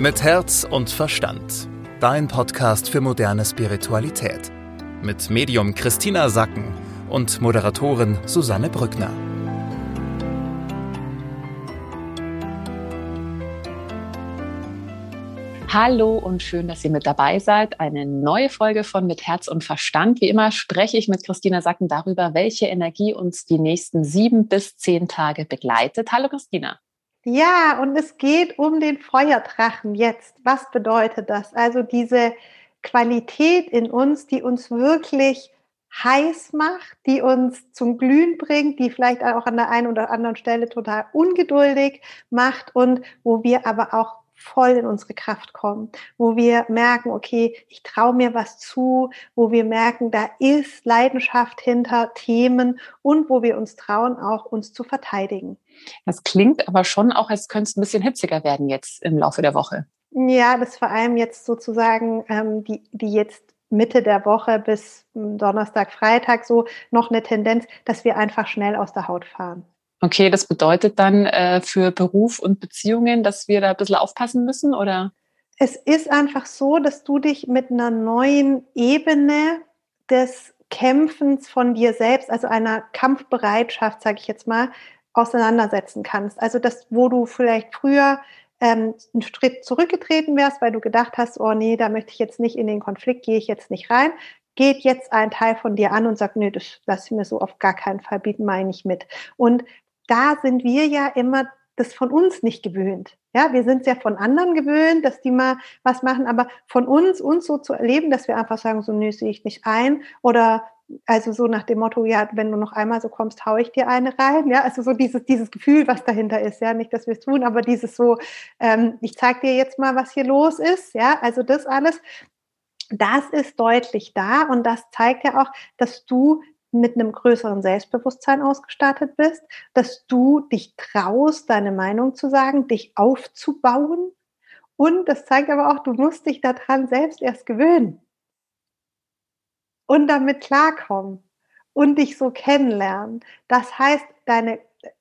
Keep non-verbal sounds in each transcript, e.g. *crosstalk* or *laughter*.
Mit Herz und Verstand. Dein Podcast für moderne Spiritualität. Mit Medium Christina Sacken und Moderatorin Susanne Brückner. Hallo und schön, dass ihr mit dabei seid. Eine neue Folge von Mit Herz und Verstand. Wie immer spreche ich mit Christina Sacken darüber, welche Energie uns die nächsten sieben bis zehn Tage begleitet. Hallo Christina. Ja, und es geht um den Feuerdrachen jetzt. Was bedeutet das? Also diese Qualität in uns, die uns wirklich heiß macht, die uns zum Glühen bringt, die vielleicht auch an der einen oder anderen Stelle total ungeduldig macht und wo wir aber auch voll in unsere Kraft kommen, wo wir merken, okay, ich traue mir was zu, wo wir merken, da ist Leidenschaft hinter Themen und wo wir uns trauen, auch uns zu verteidigen. Das klingt aber schon auch, als könnte es ein bisschen hitziger werden jetzt im Laufe der Woche. Ja, das vor allem jetzt sozusagen ähm, die, die jetzt Mitte der Woche bis hm, Donnerstag, Freitag so noch eine Tendenz, dass wir einfach schnell aus der Haut fahren. Okay, das bedeutet dann äh, für Beruf und Beziehungen, dass wir da ein bisschen aufpassen müssen, oder? Es ist einfach so, dass du dich mit einer neuen Ebene des Kämpfens von dir selbst, also einer Kampfbereitschaft, sage ich jetzt mal, auseinandersetzen kannst. Also das, wo du vielleicht früher ähm, einen Schritt zurückgetreten wärst, weil du gedacht hast, oh nee, da möchte ich jetzt nicht in den Konflikt, gehe ich jetzt nicht rein, geht jetzt ein Teil von dir an und sagt, nee, das lass ich mir so auf gar keinen Fall bieten, meine ich mit. Und da sind wir ja immer das von uns nicht gewöhnt. Ja, wir sind es ja von anderen gewöhnt, dass die mal was machen, aber von uns, uns so zu erleben, dass wir einfach sagen, so, nö, sehe ich nicht ein oder also so nach dem Motto, ja, wenn du noch einmal so kommst, haue ich dir eine rein. Ja, also so dieses, dieses Gefühl, was dahinter ist. Ja, nicht, dass wir es tun, aber dieses so, ähm, ich zeig dir jetzt mal, was hier los ist. Ja, also das alles, das ist deutlich da und das zeigt ja auch, dass du mit einem größeren Selbstbewusstsein ausgestattet bist, dass du dich traust, deine Meinung zu sagen, dich aufzubauen. Und das zeigt aber auch, du musst dich daran selbst erst gewöhnen und damit klarkommen und dich so kennenlernen. Das heißt, deine,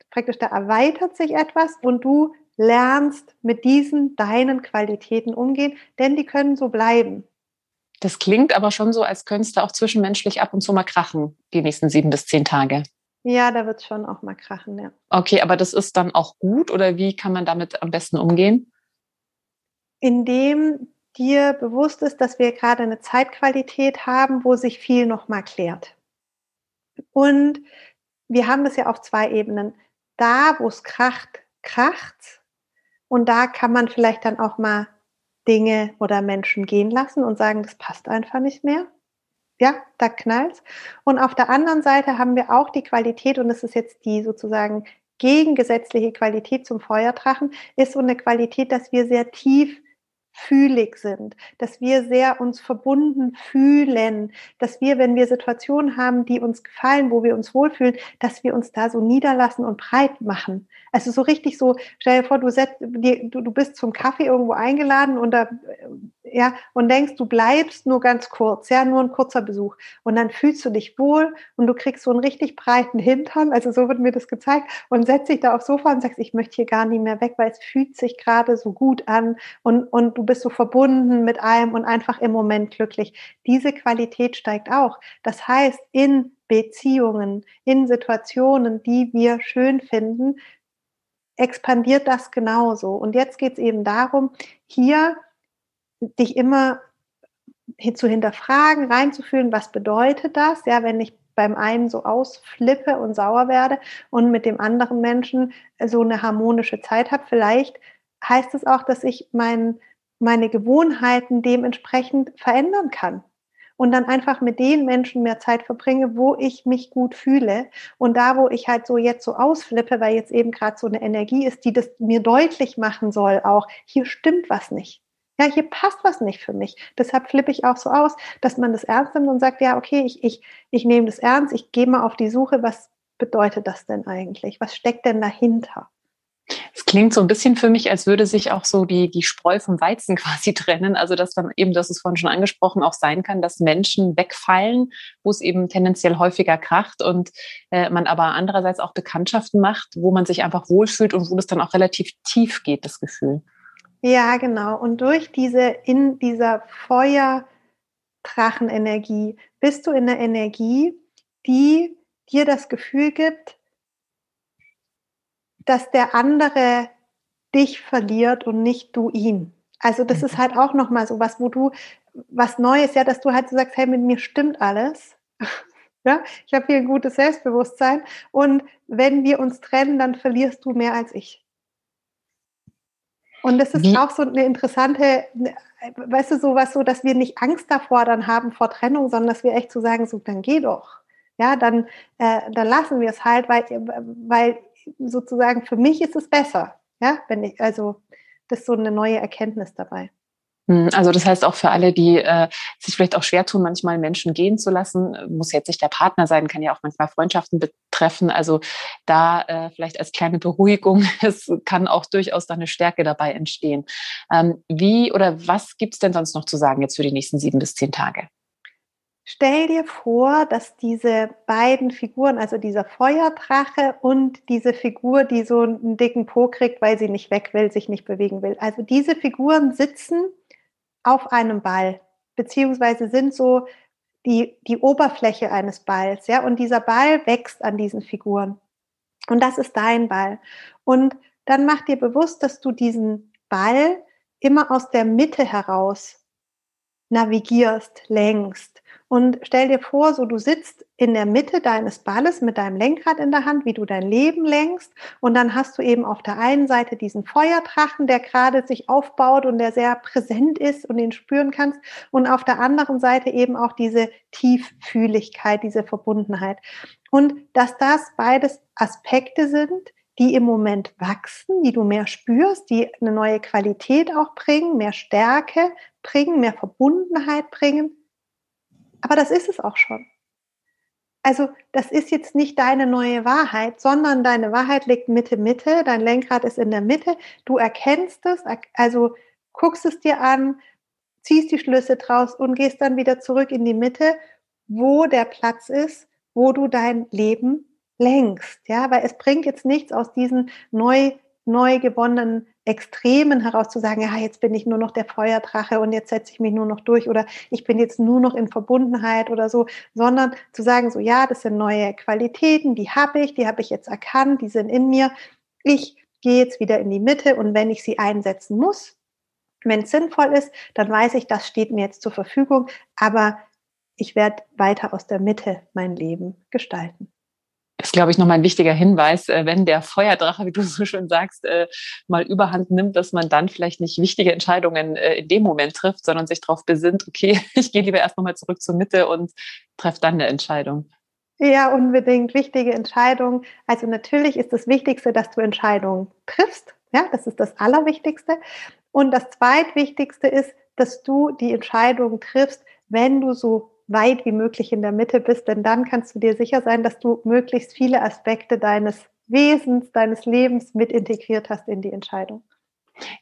praktisch da erweitert sich etwas und du lernst mit diesen deinen Qualitäten umgehen, denn die können so bleiben. Das klingt aber schon so, als könntest du auch zwischenmenschlich ab und zu mal krachen, die nächsten sieben bis zehn Tage. Ja, da wird es schon auch mal krachen, ja. Okay, aber das ist dann auch gut oder wie kann man damit am besten umgehen? Indem dir bewusst ist, dass wir gerade eine Zeitqualität haben, wo sich viel nochmal klärt. Und wir haben das ja auf zwei Ebenen. Da, wo es kracht, kracht. Und da kann man vielleicht dann auch mal Dinge oder Menschen gehen lassen und sagen, das passt einfach nicht mehr. Ja, da knallt's. Und auf der anderen Seite haben wir auch die Qualität, und das ist jetzt die sozusagen gegengesetzliche Qualität zum Feuerdrachen, ist so eine Qualität, dass wir sehr tief fühlig sind, dass wir sehr uns verbunden fühlen, dass wir, wenn wir Situationen haben, die uns gefallen, wo wir uns wohlfühlen, dass wir uns da so niederlassen und breit machen. Also so richtig so, stell dir vor, du, setzt, du, du bist zum Kaffee irgendwo eingeladen und da, ja, und denkst, du bleibst nur ganz kurz, ja, nur ein kurzer Besuch. Und dann fühlst du dich wohl und du kriegst so einen richtig breiten Hintern, also so wird mir das gezeigt, und setzt dich da aufs Sofa und sagst, ich möchte hier gar nicht mehr weg, weil es fühlt sich gerade so gut an und, und du bist so verbunden mit allem und einfach im Moment glücklich. Diese Qualität steigt auch. Das heißt, in Beziehungen, in Situationen, die wir schön finden, expandiert das genauso. Und jetzt geht es eben darum, hier dich immer zu hinterfragen, reinzufühlen, was bedeutet das, ja, wenn ich beim einen so ausflippe und sauer werde und mit dem anderen Menschen so eine harmonische Zeit habe. Vielleicht heißt es auch, dass ich mein, meine Gewohnheiten dementsprechend verändern kann und dann einfach mit den Menschen mehr Zeit verbringe, wo ich mich gut fühle und da, wo ich halt so jetzt so ausflippe, weil jetzt eben gerade so eine Energie ist, die das mir deutlich machen soll, auch hier stimmt was nicht. Ja, hier passt was nicht für mich. Deshalb flippe ich auch so aus, dass man das ernst nimmt und sagt, ja, okay, ich, ich, ich nehme das ernst, ich gehe mal auf die Suche, was bedeutet das denn eigentlich? Was steckt denn dahinter? Es klingt so ein bisschen für mich, als würde sich auch so die, die Spreu vom Weizen *laughs* quasi trennen. Also, dass dann eben, das ist vorhin schon angesprochen, auch sein kann, dass Menschen wegfallen, wo es eben tendenziell häufiger kracht und äh, man aber andererseits auch Bekanntschaften macht, wo man sich einfach wohlfühlt und wo das dann auch relativ tief geht, das Gefühl. Ja, genau. Und durch diese, in dieser Feuerdrachenenergie bist du in der Energie, die dir das Gefühl gibt, dass der andere dich verliert und nicht du ihn. Also das ist mhm. halt auch nochmal so was, wo du was Neues, ja, dass du halt so sagst, hey, mit mir stimmt alles. *laughs* ja, ich habe hier ein gutes Selbstbewusstsein und wenn wir uns trennen, dann verlierst du mehr als ich. Und das ist Wie? auch so eine interessante, weißt du, sowas so, dass wir nicht Angst davor dann haben vor Trennung, sondern dass wir echt so sagen, so, dann geh doch. Ja, dann, äh, dann lassen wir es halt, weil, weil sozusagen für mich ist es besser. Ja, wenn ich, also das ist so eine neue Erkenntnis dabei. Hm, also das heißt auch für alle, die äh, sich vielleicht auch schwer tun, manchmal Menschen gehen zu lassen, muss jetzt nicht der Partner sein, kann ja auch manchmal Freundschaften betreffen. Also da äh, vielleicht als kleine Beruhigung, *laughs* es kann auch durchaus da eine Stärke dabei entstehen. Ähm, wie oder was gibt's denn sonst noch zu sagen jetzt für die nächsten sieben bis zehn Tage? Stell dir vor, dass diese beiden Figuren, also dieser Feuerdrache und diese Figur, die so einen dicken Po kriegt, weil sie nicht weg will, sich nicht bewegen will. Also diese Figuren sitzen auf einem Ball, beziehungsweise sind so die, die Oberfläche eines Balls, ja, und dieser Ball wächst an diesen Figuren. Und das ist dein Ball. Und dann mach dir bewusst, dass du diesen Ball immer aus der Mitte heraus navigierst, lenkst. Und stell dir vor, so du sitzt in der Mitte deines Balles mit deinem Lenkrad in der Hand, wie du dein Leben lenkst. Und dann hast du eben auf der einen Seite diesen Feuerdrachen, der gerade sich aufbaut und der sehr präsent ist und den spüren kannst. Und auf der anderen Seite eben auch diese Tieffühligkeit, diese Verbundenheit. Und dass das beides Aspekte sind, die im Moment wachsen, die du mehr spürst, die eine neue Qualität auch bringen, mehr Stärke bringen, mehr Verbundenheit bringen aber das ist es auch schon. Also das ist jetzt nicht deine neue Wahrheit, sondern deine Wahrheit liegt Mitte, Mitte, dein Lenkrad ist in der Mitte, du erkennst es, also guckst es dir an, ziehst die Schlüsse draus und gehst dann wieder zurück in die Mitte, wo der Platz ist, wo du dein Leben lenkst, ja, weil es bringt jetzt nichts aus diesen neu, neu gewonnenen Extremen heraus zu sagen, ja, jetzt bin ich nur noch der Feuerdrache und jetzt setze ich mich nur noch durch oder ich bin jetzt nur noch in Verbundenheit oder so, sondern zu sagen, so ja, das sind neue Qualitäten, die habe ich, die habe ich jetzt erkannt, die sind in mir. Ich gehe jetzt wieder in die Mitte und wenn ich sie einsetzen muss, wenn es sinnvoll ist, dann weiß ich, das steht mir jetzt zur Verfügung, aber ich werde weiter aus der Mitte mein Leben gestalten ist, glaube ich, nochmal ein wichtiger Hinweis, äh, wenn der Feuerdrache, *laughs* wie du so schön sagst, äh, mal überhand nimmt, dass man dann vielleicht nicht wichtige Entscheidungen äh, in dem Moment trifft, sondern sich darauf besinnt, okay, *laughs* ich gehe lieber erst nochmal zurück zur Mitte und treffe dann eine Entscheidung. Ja, unbedingt wichtige Entscheidungen. Also natürlich ist das Wichtigste, dass du Entscheidungen triffst. Ja, das ist das Allerwichtigste. Und das Zweitwichtigste ist, dass du die Entscheidungen triffst, wenn du so weit wie möglich in der Mitte bist, denn dann kannst du dir sicher sein, dass du möglichst viele Aspekte deines Wesens, deines Lebens mit integriert hast in die Entscheidung.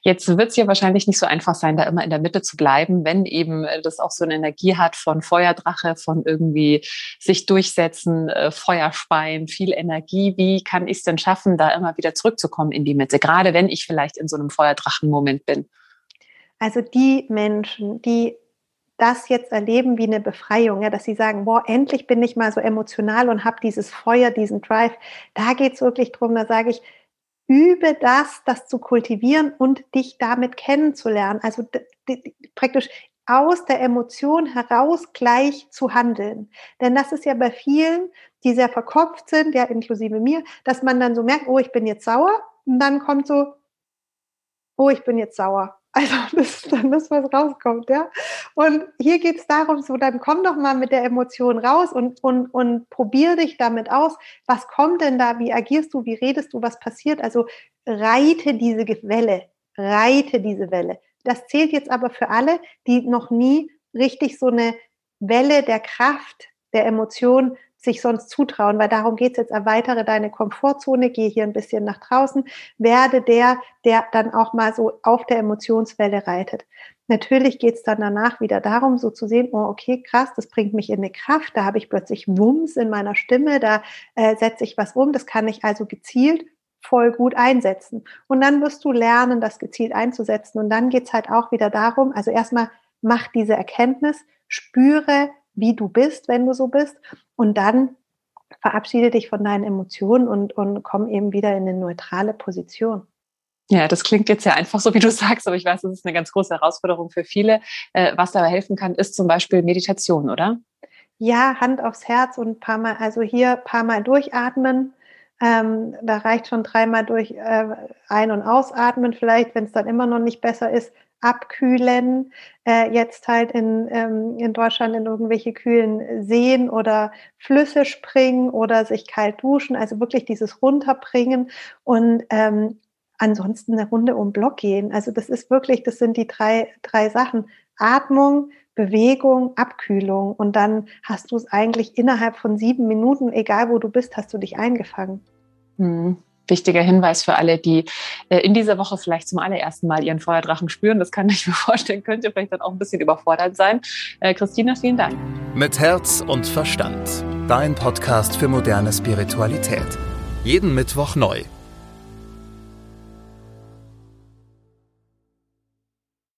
Jetzt wird es ja wahrscheinlich nicht so einfach sein, da immer in der Mitte zu bleiben, wenn eben äh, das auch so eine Energie hat von Feuerdrache, von irgendwie sich durchsetzen, äh, Feuerspeien, viel Energie. Wie kann ich es denn schaffen, da immer wieder zurückzukommen in die Mitte, gerade wenn ich vielleicht in so einem Feuerdrachen-Moment bin? Also die Menschen, die das jetzt erleben wie eine Befreiung, ja, dass sie sagen, boah, endlich bin ich mal so emotional und habe dieses Feuer, diesen Drive. Da geht es wirklich drum, da sage ich, übe das, das zu kultivieren und dich damit kennenzulernen. Also praktisch aus der Emotion heraus gleich zu handeln. Denn das ist ja bei vielen, die sehr verkopft sind, ja inklusive mir, dass man dann so merkt, oh, ich bin jetzt sauer und dann kommt so, oh, ich bin jetzt sauer. Also *laughs* das ist dann das, was rauskommt, ja. Und hier geht es darum, so dann komm doch mal mit der Emotion raus und, und, und probier dich damit aus. Was kommt denn da? Wie agierst du? Wie redest du? Was passiert? Also reite diese Welle, reite diese Welle. Das zählt jetzt aber für alle, die noch nie richtig so eine Welle der Kraft, der Emotion sich sonst zutrauen, weil darum geht es jetzt, erweitere deine Komfortzone, gehe hier ein bisschen nach draußen, werde der, der dann auch mal so auf der Emotionswelle reitet. Natürlich geht es dann danach wieder darum, so zu sehen, oh, okay, krass, das bringt mich in eine Kraft, da habe ich plötzlich Wumms in meiner Stimme, da äh, setze ich was um, das kann ich also gezielt voll gut einsetzen. Und dann wirst du lernen, das gezielt einzusetzen. Und dann geht's halt auch wieder darum, also erstmal mach diese Erkenntnis, spüre, wie du bist, wenn du so bist. Und dann verabschiede dich von deinen Emotionen und, und komm eben wieder in eine neutrale Position. Ja, das klingt jetzt ja einfach so, wie du *laughs* sagst, aber ich weiß, das ist eine ganz große Herausforderung für viele. Äh, was dabei helfen kann, ist zum Beispiel Meditation, oder? Ja, Hand aufs Herz und ein paar Mal, also hier paar Mal durchatmen. Ähm, da reicht schon dreimal durch äh, ein- und ausatmen, vielleicht, wenn es dann immer noch nicht besser ist, abkühlen. Äh, jetzt halt in, ähm, in Deutschland in irgendwelche kühlen Seen oder Flüsse springen oder sich kalt duschen, also wirklich dieses Runterbringen und ähm, ansonsten eine Runde um Block gehen. Also das ist wirklich, das sind die drei, drei Sachen. Atmung, Bewegung, Abkühlung. Und dann hast du es eigentlich innerhalb von sieben Minuten, egal wo du bist, hast du dich eingefangen. Hm. Wichtiger Hinweis für alle, die äh, in dieser Woche vielleicht zum allerersten Mal ihren Feuerdrachen spüren. Das kann ich mir *laughs* vorstellen, könnte vielleicht dann auch ein bisschen überfordert sein. Äh, Christina, vielen Dank. Mit Herz und Verstand. Dein Podcast für moderne Spiritualität. Jeden Mittwoch neu